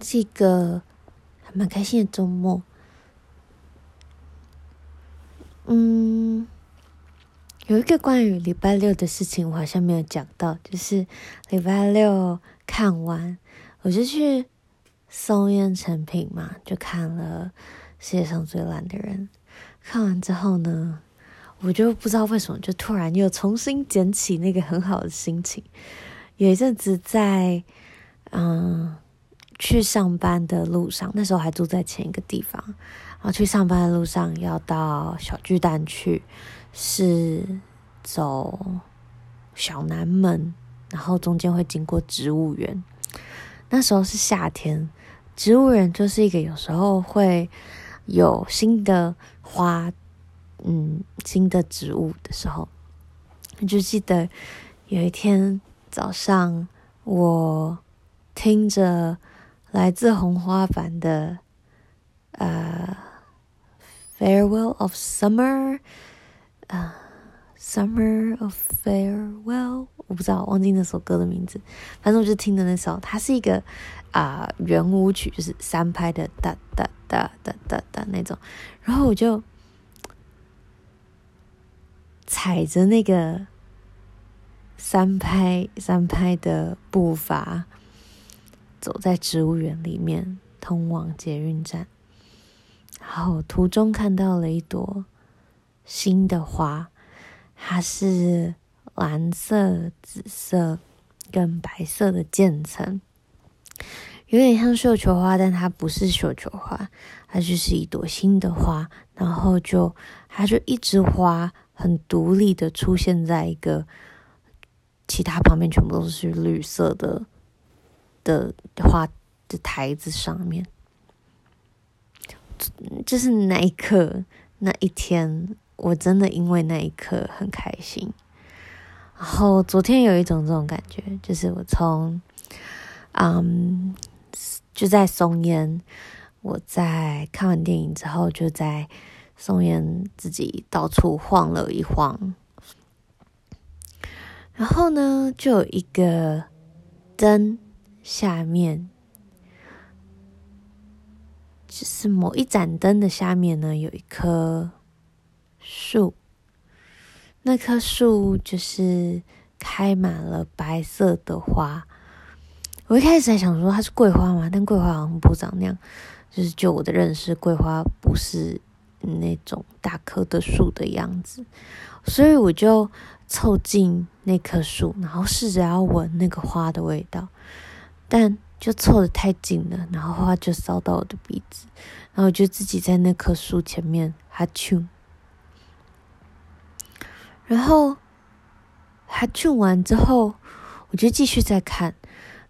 是一个还蛮开心的周末。嗯，有一个关于礼拜六的事情，我好像没有讲到，就是礼拜六看完，我就去松烟成品嘛，就看了《世界上最烂的人》。看完之后呢，我就不知道为什么，就突然又重新捡起那个很好的心情。有一阵子在嗯去上班的路上，那时候还住在前一个地方，然后去上班的路上要到小巨蛋去，是走小南门，然后中间会经过植物园。那时候是夏天，植物园就是一个有时候会有新的花。嗯，新的植物的时候，我就记得有一天早上，我听着来自红花坂的呃《Farewell of Summer》啊，《Summer of Farewell》，我不知道，忘记那首歌的名字。反正我就听的那首，它是一个啊、呃、圆舞曲，就是三拍的哒哒哒哒哒哒那种，然后我就。踩着那个三拍三拍的步伐，走在植物园里面，通往捷运站。然后途中看到了一朵新的花，它是蓝色、紫色跟白色的渐层，有点像绣球花，但它不是绣球花，它就是一朵新的花。然后就，它就一枝花。很独立的出现在一个其他旁边全部都是绿色的的花的台子上面，就是那一刻那一天，我真的因为那一刻很开心。然后昨天有一种这种感觉，就是我从嗯就在松烟，我在看完电影之后就在。松烟自己到处晃了一晃，然后呢，就有一个灯下面，就是某一盏灯的下面呢，有一棵树。那棵树就是开满了白色的花。我一开始还想说它是桂花嘛，但桂花好像不长那样。就是就我的认识，桂花不是。那种大棵的树的样子，所以我就凑近那棵树，然后试着要闻那个花的味道，但就凑得太近了，然后花就烧到我的鼻子，然后我就自己在那棵树前面哈啾，然后哈啾完之后，我就继续再看，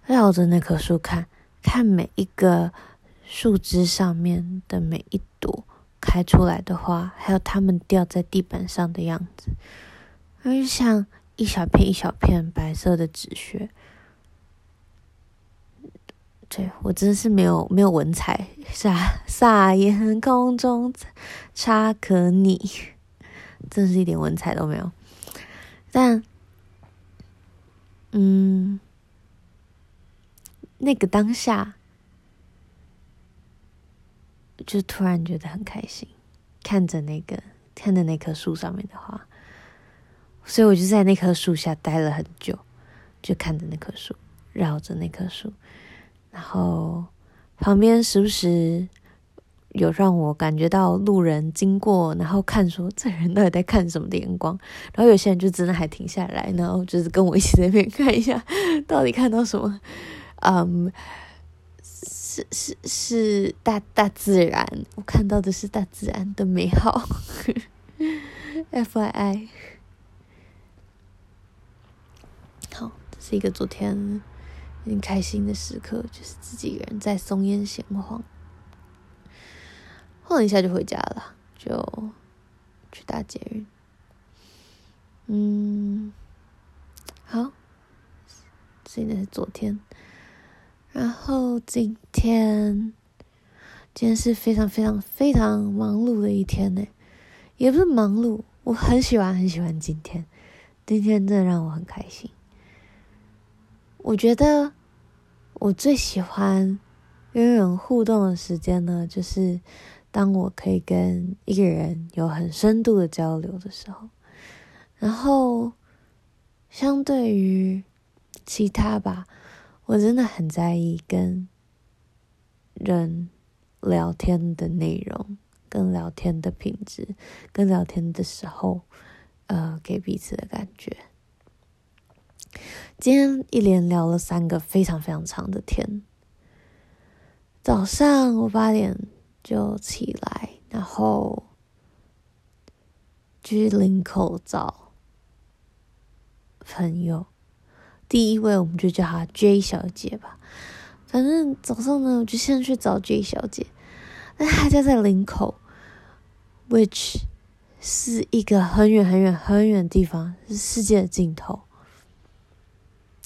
绕着那棵树看，看每一个树枝上面的每一朵。开出来的花，还有它们掉在地板上的样子，就像一小片一小片白色的纸屑。对，我真的是没有没有文采，撒撒盐空中差可拟，真是一点文采都没有。但，嗯，那个当下。就突然觉得很开心，看着那个看着那棵树上面的花，所以我就在那棵树下待了很久，就看着那棵树，绕着那棵树，然后旁边时不时有让我感觉到路人经过，然后看说这人到底在看什么的眼光，然后有些人就真的还停下来，然后就是跟我一起在那边看一下，到底看到什么，嗯。是是是大大自然，我看到的是大自然的美好。FYI，好，这是一个昨天很开心的时刻，就是自己一个人在松烟闲晃，晃一下就回家了，就去搭捷运。嗯，好，现在是昨天。然后今天，今天是非常非常非常忙碌的一天呢，也不是忙碌，我很喜欢很喜欢今天，今天真的让我很开心。我觉得我最喜欢跟人互动的时间呢，就是当我可以跟一个人有很深度的交流的时候。然后，相对于其他吧，我真的很在意跟人聊天的内容，跟聊天的品质，跟聊天的时候，呃，给彼此的感觉。今天一连聊了三个非常非常长的天。早上我八点就起来，然后去林口找朋友。第一位我们就叫她 J 小姐吧。反正早上呢，我就先去找 J 小姐。那她家在林口，which 是一个很远很远很远的地方，是世界的尽头。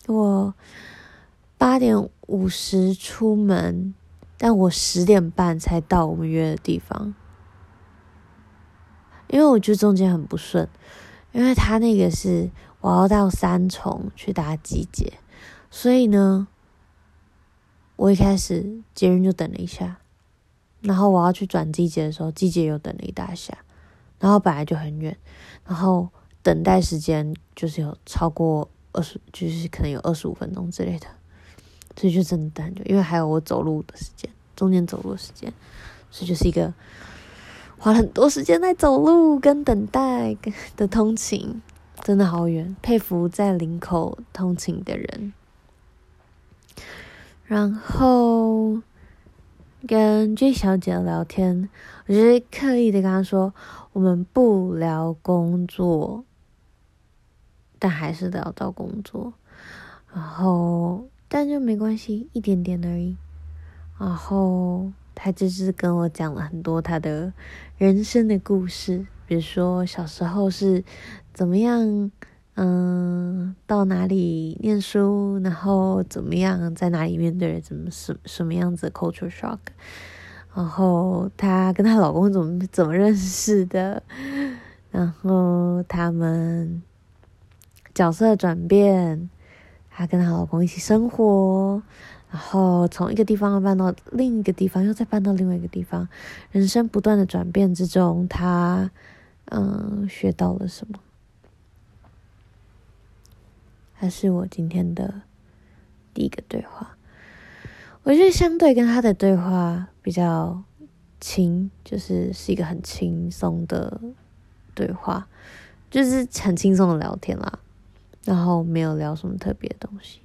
我八点五十出门。但我十点半才到我们约的地方，因为我觉得中间很不顺，因为他那个是我要到三重去搭季节，所以呢，我一开始捷运就等了一下，然后我要去转季节的时候，季节又等了一大下，然后本来就很远，然后等待时间就是有超过二十，就是可能有二十五分钟之类的。所以就真的很久，因为还有我走路的时间，中间走路的时间，所以就是一个花了很多时间在走路跟等待的通勤，真的好远，佩服在林口通勤的人。然后跟 J 小姐聊天，我就是刻意的跟她说，我们不聊工作，但还是聊到工作，然后。但就没关系，一点点而已。然后他就是跟我讲了很多他的人生的故事，比如说小时候是怎么样，嗯，到哪里念书，然后怎么样在哪里面对怎么什什么样子的 culture shock，然后她跟她老公怎么怎么认识的，然后他们角色转变。她跟她老公一起生活，然后从一个地方搬到另一个地方，又再搬到另外一个地方，人生不断的转变之中，她嗯学到了什么？还是我今天的第一个对话。我觉得相对跟她的对话比较轻，就是是一个很轻松的对话，就是很轻松的聊天啦。然后没有聊什么特别的东西，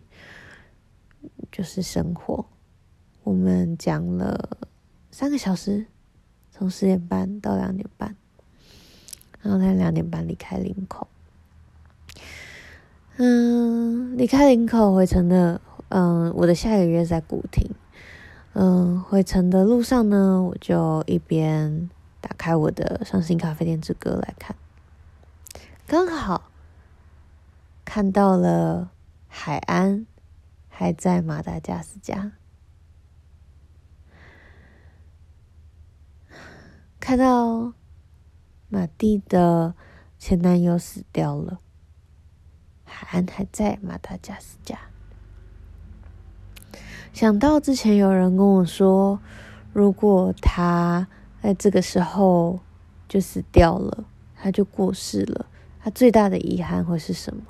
就是生活。我们讲了三个小时，从十点半到两点半，然后在两点半离开林口。嗯，离开林口回程的，嗯，我的下个月在古亭。嗯，回程的路上呢，我就一边打开我的《伤心咖啡店之歌》来看，刚好。看到了海安还在马达加斯加，看到马蒂的前男友死掉了，海安还在马达加斯加。想到之前有人跟我说，如果他在这个时候就死掉了，他就过世了，他最大的遗憾会是什么？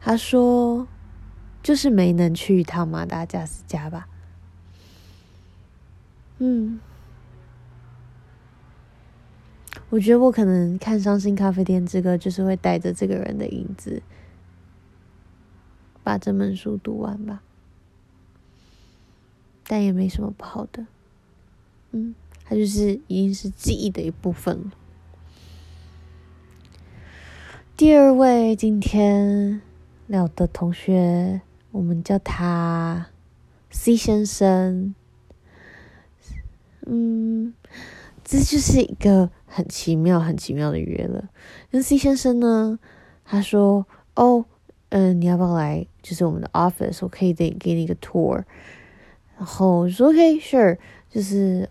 他说：“就是没能去一趟马达加斯加吧。”嗯，我觉得我可能看《伤心咖啡店》这个，就是会带着这个人的影子，把这本书读完吧。但也没什么不好的，嗯，它就是已经是记忆的一部分了。第二位，今天。聊的同学，我们叫他 C 先生。嗯，这就是一个很奇妙、很奇妙的约了。那 C 先生呢，他说：“哦，嗯，你要不要来？就是我们的 office，我可以给给你一个 tour。”然后我说：“OK，sure。”就是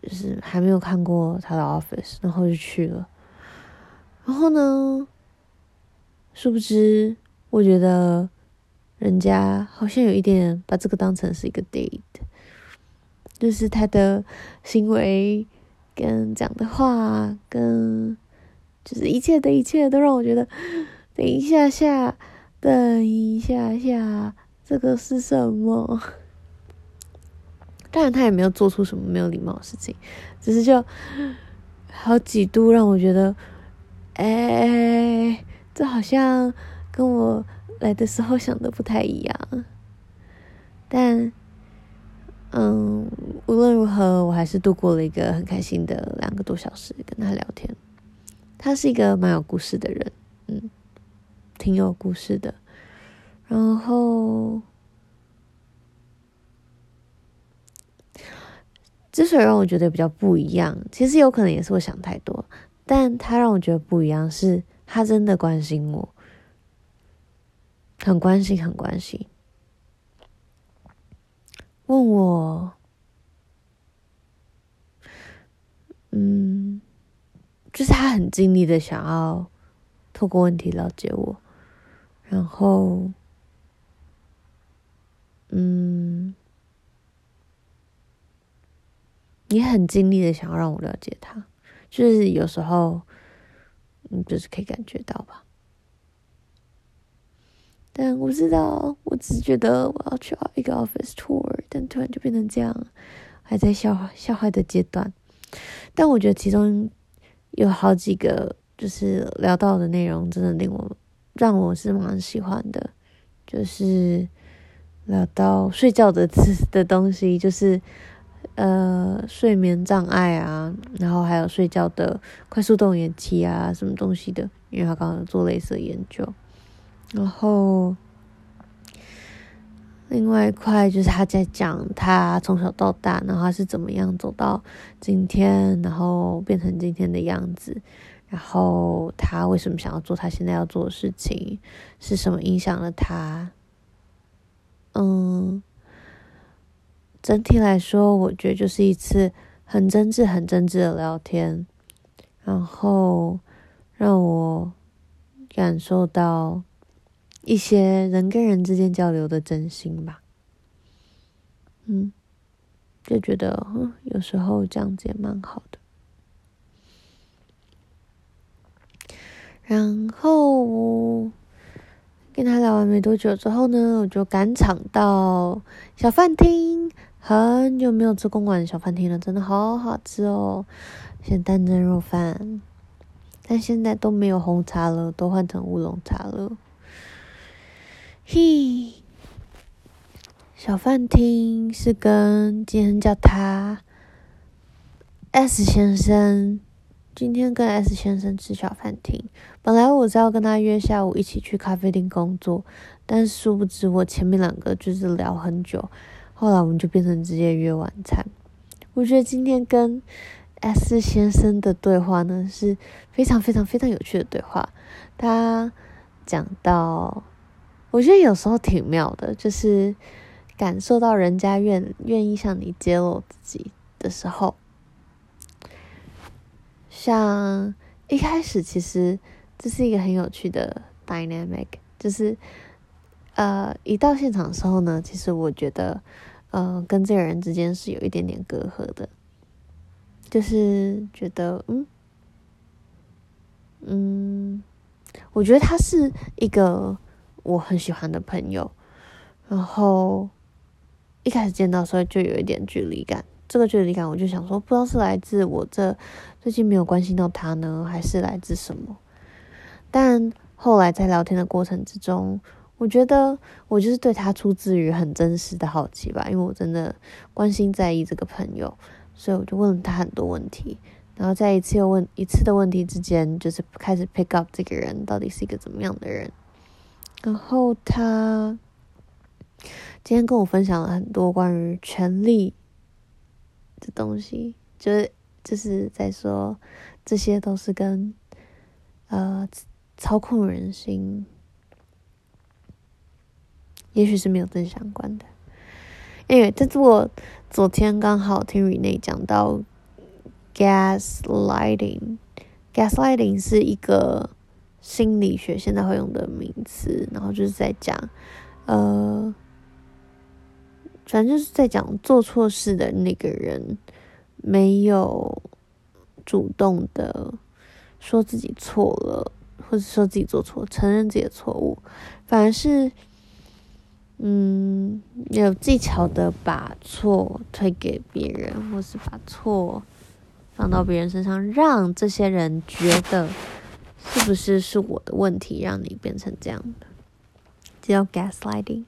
就是还没有看过他的 office，然后就去了。然后呢，殊不知。我觉得人家好像有一点把这个当成是一个 date，就是他的行为跟讲的话，跟就是一切的一切都让我觉得，等一下下，等一下下，这个是什么？当然，他也没有做出什么没有礼貌的事情，只是就好几度让我觉得，哎，这好像跟我来的时候想的不太一样。但，嗯，无论如何，我还是度过了一个很开心的两个多小时跟他聊天。他是一个蛮有故事的人，嗯，挺有故事的。然后，之所以让我觉得比较不一样，其实有可能也是我想太多。但他让我觉得不一样，是他真的关心我，很关心，很关心。问我，嗯，就是他很尽力的想要透过问题了解我，然后，嗯，也很尽力的想要让我了解他，就是有时候，嗯，就是可以感觉到吧。但我不知道，我只是觉得我要去一个 office tour，但突然就变成这样，还在笑笑坏的阶段。但我觉得其中有好几个就是聊到的内容，真的令我让我是蛮喜欢的，就是聊到睡觉的的东西，就是呃睡眠障碍啊，然后还有睡觉的快速动眼期啊，什么东西的，因为他刚刚做类似的研究。然后，另外一块就是他在讲他从小到大，然后他是怎么样走到今天，然后变成今天的样子，然后他为什么想要做他现在要做的事情，是什么影响了他？嗯，整体来说，我觉得就是一次很真挚、很真挚的聊天，然后让我感受到。一些人跟人之间交流的真心吧，嗯，就觉得嗯，有时候这样子也蛮好的。然后跟他聊完没多久之后呢，我就赶场到小饭厅，很久没有吃公馆的小饭厅了，真的好好吃哦，咸蛋蒸肉饭，但现在都没有红茶了，都换成乌龙茶了。嘿，小饭厅是跟今天叫他 S 先生，今天跟 S 先生吃小饭厅。本来我是要跟他约下午一起去咖啡厅工作，但殊不知我前面两个就是聊很久，后来我们就变成直接约晚餐。我觉得今天跟 S 先生的对话呢是非常非常非常有趣的对话，他讲到。我觉得有时候挺妙的，就是感受到人家愿愿意向你揭露自己的时候，像一开始其实这是一个很有趣的 dynamic，就是呃一到现场的时候呢，其实我觉得呃跟这个人之间是有一点点隔阂的，就是觉得嗯嗯，我觉得他是一个。我很喜欢的朋友，然后一开始见到的时候就有一点距离感。这个距离感，我就想说，不知道是来自我这最近没有关心到他呢，还是来自什么？但后来在聊天的过程之中，我觉得我就是对他出自于很真实的好奇吧，因为我真的关心在意这个朋友，所以我就问了他很多问题。然后在一次又问一次的问题之间，就是开始 pick up 这个人到底是一个怎么样的人。然后他今天跟我分享了很多关于权力的东西，就是就是在说这些都是跟呃操控人心，也许是没有正相关的。因为这是我昨天刚好听 Rene 讲到 gaslighting，gaslighting 是一个。心理学现在会用的名词，然后就是在讲，呃，反正就是在讲做错事的那个人没有主动的说自己错了，或者说自己做错，承认自己的错误，反而是嗯有技巧的把错推给别人，或是把错放到别人身上，让这些人觉得是不是是我的问题，让你变成这样的，叫 gaslighting。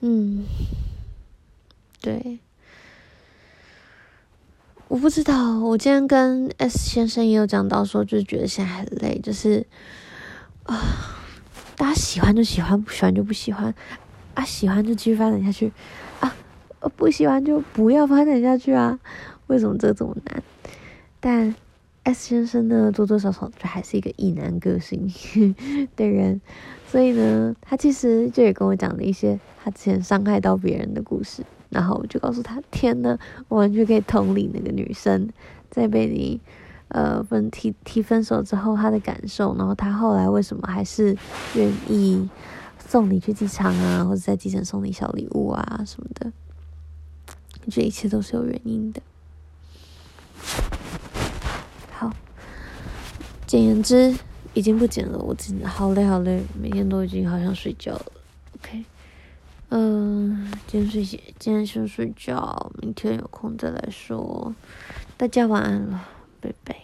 嗯，对，我不知道。我今天跟 S 先生也有讲到说，就是觉得现在很累，就是啊，大家喜欢就喜欢，不喜欢就不喜欢啊，喜欢就继续发展下去啊，不喜欢就不要发展下去啊。为什么这这么难？但 S 先生呢，多多少少就还是一个异男个性的人。所以呢，他其实就也跟我讲了一些他之前伤害到别人的故事，然后我就告诉他：天呐，我完全可以同理那个女生在被你呃分提提分手之后她的感受，然后她后来为什么还是愿意送你去机场啊，或者在机场送你小礼物啊什么的，这一切都是有原因的。简言之。已经不剪了，我真的好累好累，每天都已经好想睡觉了。OK，嗯，今天睡，今天先睡觉，明天有空再来说。大家晚安了，拜拜。